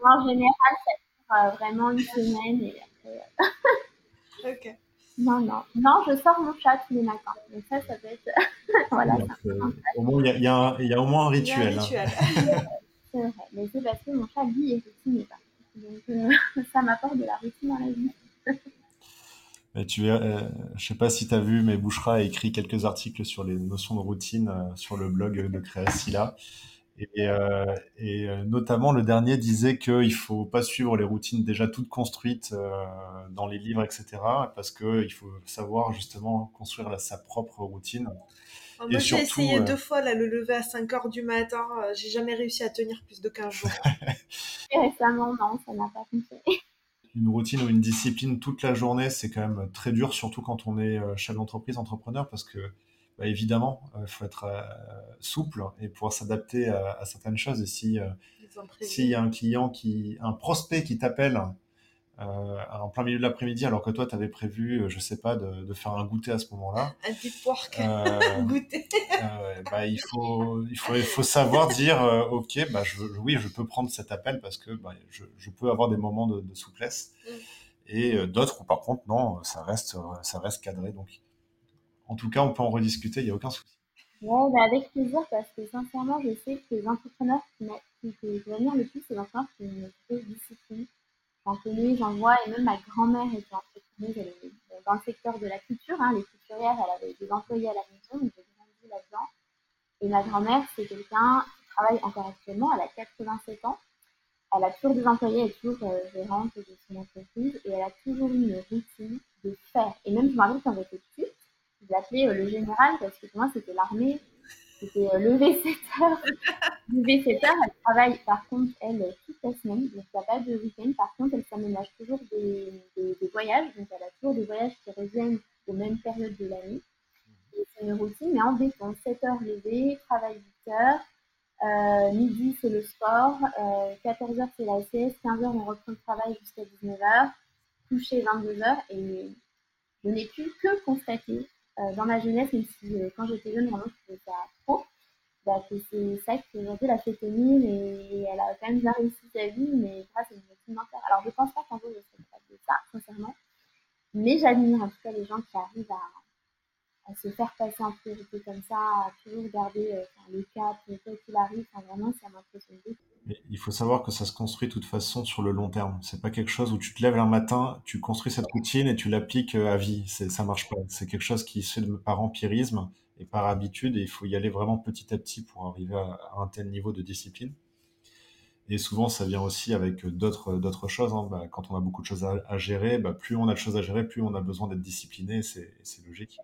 Moi, en général, ça dure vraiment une semaine et après. ok. Non, non. Non, je sors mon chat tous les matins. Donc ça, ça peut être. voilà. Donc, au moins, il y, a, y a au moins un rituel. Il y a un rituel. Hein. c'est vrai. Mais c'est parce que mon chat, lui, est routiné pas. Donc, euh, ça m'apporte de la routine dans la vie. Mais tu euh, je sais pas si tu as vu, mais Bouchra a écrit quelques articles sur les notions de routine euh, sur le blog de Créacilla. Et, euh, et, notamment, le dernier disait qu'il faut pas suivre les routines déjà toutes construites dans les livres, etc. Parce qu'il faut savoir justement construire la, sa propre routine. Alors moi, j'ai essayé deux fois là, le lever à 5 heures du matin. j'ai jamais réussi à tenir plus de 15 jours. Et récemment, non, ça n'a pas fonctionné. Une routine ou une discipline toute la journée, c'est quand même très dur, surtout quand on est chef d'entreprise, entrepreneur, parce que bah, évidemment, il euh, faut être euh, souple et pouvoir s'adapter à, à, certaines choses. Et si euh, s'il y a un client qui, un prospect qui t'appelle euh, en plein milieu de l'après-midi, alors que toi, tu avais prévu, je sais pas, de, de, faire un goûter à ce moment-là. Un petit porc euh, goûter. euh, bah, il faut, il faut, il faut savoir dire, ok, bah, je, oui, je peux prendre cet appel parce que bah, je, je peux avoir des moments de, de souplesse. Mm. Et d'autres où par contre, non, ça reste, ça reste cadré. Donc, en tout cas, on peut en rediscuter, il n'y a aucun souci. Ouais, bah avec plaisir, parce que sincèrement, je sais que les entrepreneurs qui, qui, venir le plus, c'est les entrepreneurs qui ont une grosse discipline j'en connais, j'en vois, et même ma grand-mère était entrepreneuse, elle est dans le secteur de la culture, hein, les couturières, elle avait des employés à la maison, donc j'ai grandi là-dedans. Et ma grand-mère, c'est quelqu'un qui travaille encore actuellement, elle a 87 ans, elle a toujours des employés, elle est toujours euh, gérante de son entreprise, et elle a toujours une routine de faire. Et même, je me rappelle quand j'étais petite, je l'appelais euh, le général, parce que pour moi, c'était l'armée, c'était euh, lever 7 heures. lever 7 heures, elle travaille par contre, elle, toute la semaine. Donc, il n'y a pas de week-end. Par contre, elle s'aménage toujours des, des, des, voyages. Donc, elle a toujours des voyages qui reviennent aux mêmes périodes de l'année. Et c'est une routine, mais en béton. 7 heures lever, travail 8 heures. Euh, midi, c'est le sport. Euh, 14 heures, c'est la sieste. 15 heures, on reprend le travail jusqu'à 19 heures. Coucher 22 heures. Et je n'ai pu que constater euh, dans ma jeunesse, même si euh, quand j'étais jeune, vraiment, je trouvais ça trop, bah, c'est ça qui aujourd'hui l'a fait tenir et elle a quand même bien réussi sa vie, mais grâce à une routine mentale. Alors, je pense pas qu'un jour je serai capable de ça, sincèrement, mais j'admire en tout cas les gens qui arrivent à, à se faire passer en priorité comme ça, à toujours garder euh, le cap, quoi qu'il arrive, enfin, vraiment, ça m'impressionne beaucoup. Il faut savoir que ça se construit de toute façon sur le long terme. C'est pas quelque chose où tu te lèves un matin, tu construis cette routine et tu l'appliques à vie. C'est, ça marche pas. C'est quelque chose qui se fait par empirisme et par habitude et il faut y aller vraiment petit à petit pour arriver à, un tel niveau de discipline. Et souvent, ça vient aussi avec d'autres, choses. Hein. Bah, quand on a beaucoup de choses à, gérer, bah, plus on a de choses à gérer, plus on a besoin d'être discipliné. C'est logique.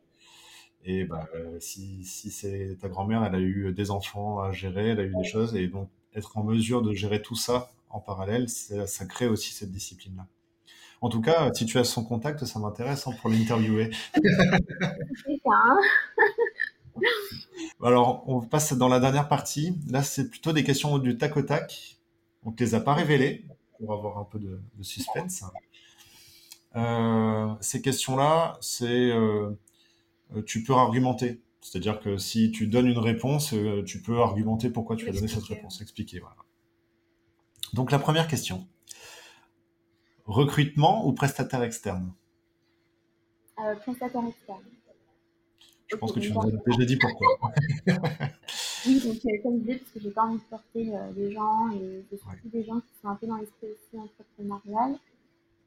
Et bah, euh, si, si c'est ta grand-mère, elle a eu des enfants à gérer, elle a eu des choses, et donc être en mesure de gérer tout ça en parallèle, ça crée aussi cette discipline-là. En tout cas, si tu as son contact, ça m'intéresse hein, pour l'interviewer. Alors, on passe dans la dernière partie. Là, c'est plutôt des questions du tac au tac. On ne te les a pas révélées pour avoir un peu de, de suspense. Euh, ces questions-là, c'est euh, tu peux argumenter. C'est-à-dire que si tu donnes une réponse, euh, tu peux argumenter pourquoi tu as donné cette réponse, expliquer. Voilà. Donc la première question. Recrutement ou prestataire externe? Euh, prestataire externe. Je pense que tu nous as déjà dit pourquoi. Oui, donc euh, comme je disais, parce que j'ai pas envie de porter euh, des gens et surtout des gens qui sont un peu dans l'esprit aussi entrepreneurial.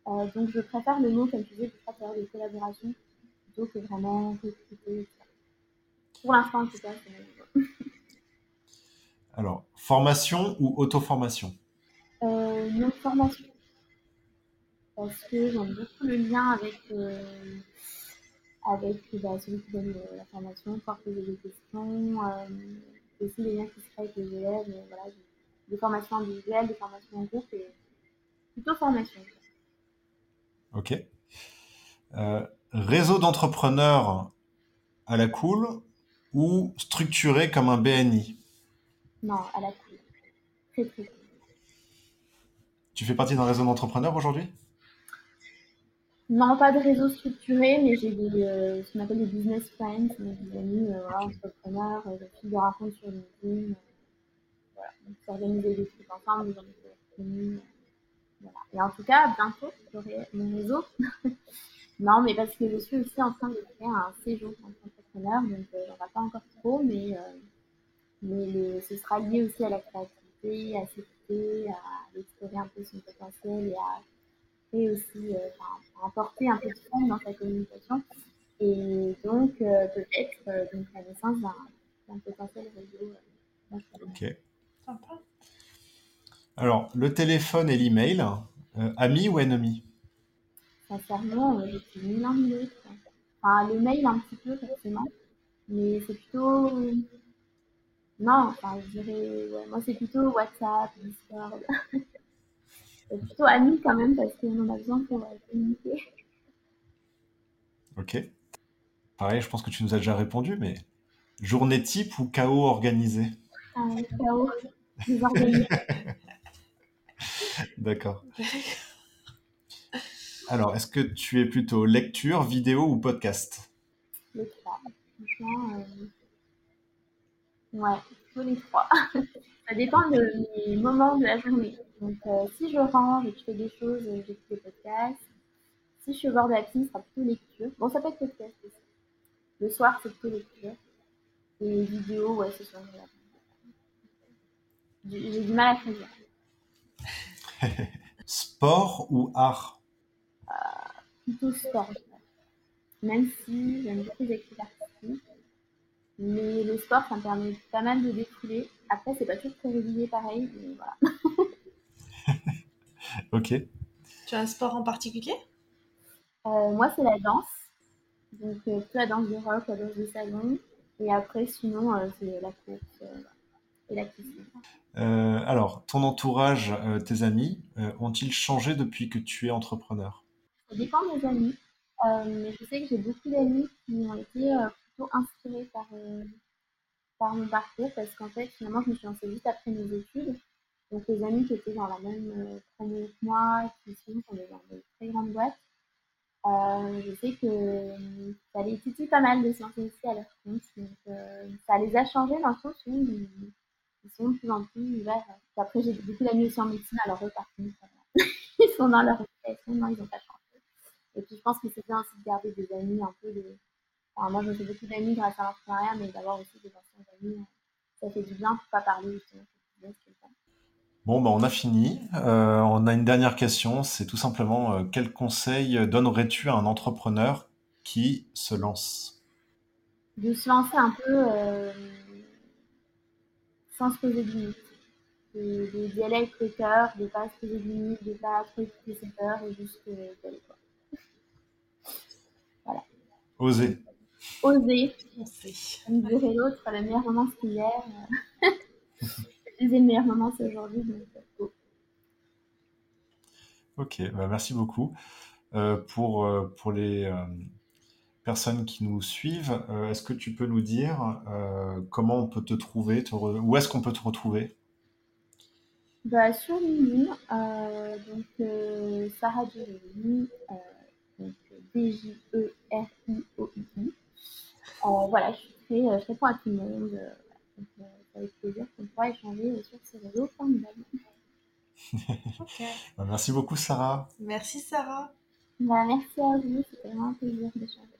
Euh, donc je préfère le mot, comme tu disais, je préfère de collaboration plutôt que vraiment recruter. Pour l'instant, en tout cas, c'est. Alors, formation ou auto-formation? Euh, non formation. Parce que j'aime beaucoup le lien avec, euh, avec bah, celui qui donne euh, la formation, pouvoir poser des questions, euh, aussi les liens qui se créent avec les élèves, voilà, des, des formations individuelles, des formations en groupe, et plutôt formation. Ok. Euh, réseau d'entrepreneurs à la cool ou structuré comme un BNI Non, à la cool. Très très cool. Tu fais partie d'un réseau d'entrepreneurs aujourd'hui? Non, pas de réseau structuré, mais j'ai des, euh, ce qu'on appelle des business friends, donc des amis euh, voilà, entrepreneurs, euh, de rencontres sur LinkedIn. euh, voilà, donc s'organiser des trucs ensemble, des communes. Voilà. Et en tout cas, bientôt, j'aurai mon réseau. non, mais parce que je suis aussi en train de créer un séjour entrepreneur, donc euh, j'en parle pas encore trop, mais, euh, mais le- ce sera lié aussi à la créativité, à s'écouter, à explorer un peu son potentiel et à et aussi euh, à apporter un peu de fond dans sa communication. Et donc, euh, peut-être euh, donc la naissance d'un d'un potentiel réseau. euh. Ok. Sympa. Alors, le téléphone et l'email, euh, amis ou ennemis Sincèrement, euh, ni l'un ni l'autre. quoi. Enfin, le mail un petit peu, forcément. Mais c'est plutôt. Non, enfin, je dirais. Ouais, moi, c'est plutôt WhatsApp, Discord. c'est plutôt amis quand même, parce qu'on en a besoin pour euh, communiquer. Ok. Pareil, je pense que tu nous as déjà répondu, mais journée type ou chaos organisé? Un chaos. D'accord. Alors, est-ce que tu es plutôt lecture, vidéo ou podcast? Les trois. Franchement, euh... ouais, plutôt les trois. Ça dépend de mes moments de la journée. Donc, euh, si je range et que je fais des choses, euh, j'écoute des podcasts. Si je suis au bord de la piscine, ce sera plutôt lecture. Bon, ça peut être podcast aussi. Le soir, c'est plutôt lecture. Et vidéo, ouais, la J'ai j'ai du mal à choisir. Sport ou art? Plutôt sport, je dirais. Même si j'aime beaucoup les activités artistiques. Mais le sport, ça me permet pas mal de défouler. Après, c'est pas toujours très régulier pareil, mais voilà. Ok. Tu as un sport en particulier? Euh, moi, c'est la danse. Donc, euh, la danse de rock, la danse de salon. Et après, sinon, euh, c'est la course euh, et la. Euh, alors, ton entourage, euh, tes amis, euh, ont-ils changé depuis que tu es entrepreneur? Dépend des amis. Euh, mais je sais que j'ai beaucoup d'amis qui ont été euh, plutôt inspirés par, euh, par mon parcours parce qu'en fait, finalement, je me suis lancée juste après mes études. Donc, les amis qui étaient dans la même promo que moi, qui sont dans des très grandes boîtes, je sais que ça les titille pas mal de se lancer aussi à leur compte. Donc, ça les a changés dans le sens où ils, sont de plus en plus ouverts. Après, j'ai beaucoup d'amis aussi en médecine, alors eux, par contre, ils sont dans leur ils n'ont pas. Et puis, je pense que c'est bien aussi de garder des amis un peu de. Enfin, moi, je me fais beaucoup d'amis grâce à l'entrepreneuriat, mais d'avoir aussi des anciens amis, euh, ça fait du bien pour pas parler justement. Bon, bah, on a fini. Euh, on a une dernière question. C'est tout simplement euh, quel conseil donnerais-tu à un entrepreneur qui se lance? De se lancer un peu euh, sans se poser de limites. D'y aller avec le cœur, de pas se poser de limites, de pas trop ses peurs et juste d'y aller. quoi. Oser. Oser, comme dirait l'autre, le meilleur moment c'est hier. le meilleur moment c'est aujourd'hui, donc go. Ok, bah, merci beaucoup. Euh, pour, euh, pour les euh, personnes qui nous suivent, euh, est-ce que tu peux nous dire euh, comment on peut te trouver, te re- où est-ce qu'on peut te retrouver? Bah, sur LinkedIn, euh, donc euh, Sarah Jérémy, euh, D-J-E-R-I-O-I. Euh, voilà, je, suis très, euh, je réponds à tout le monde. donc, euh, c'est avec plaisir qu'on pourra échanger sur ces réseaux formidables. Ok. Bah, Merci beaucoup, Sarah. Merci Sarah. Bah, merci à vous, c'était vraiment un plaisir d'échanger.